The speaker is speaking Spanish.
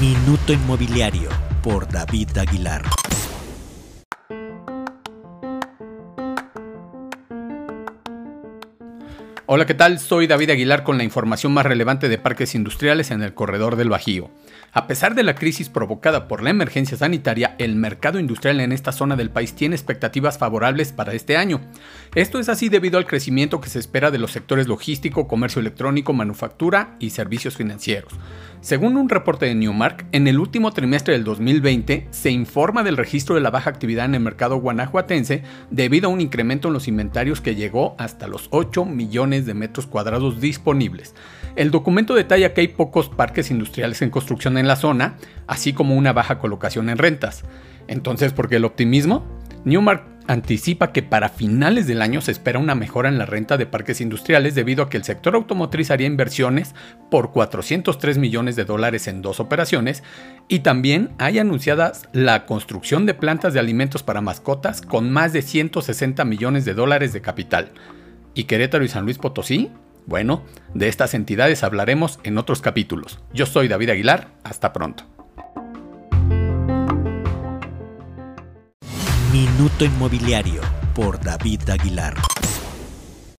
Minuto Inmobiliario por David Aguilar. Hola, ¿qué tal? Soy David Aguilar con la información más relevante de parques industriales en el corredor del Bajío. A pesar de la crisis provocada por la emergencia sanitaria, el mercado industrial en esta zona del país tiene expectativas favorables para este año. Esto es así debido al crecimiento que se espera de los sectores logístico, comercio electrónico, manufactura y servicios financieros. Según un reporte de Newmark, en el último trimestre del 2020 se informa del registro de la baja actividad en el mercado guanajuatense debido a un incremento en los inventarios que llegó hasta los 8 millones de metros cuadrados disponibles. El documento detalla que hay pocos parques industriales en construcción en la zona, así como una baja colocación en rentas. Entonces, ¿por qué el optimismo? Newmark anticipa que para finales del año se espera una mejora en la renta de parques industriales debido a que el sector automotriz haría inversiones por 403 millones de dólares en dos operaciones y también hay anunciadas la construcción de plantas de alimentos para mascotas con más de 160 millones de dólares de capital. ¿Y Querétaro y San Luis Potosí? Bueno, de estas entidades hablaremos en otros capítulos. Yo soy David Aguilar, hasta pronto. Minuto Inmobiliario por David Aguilar.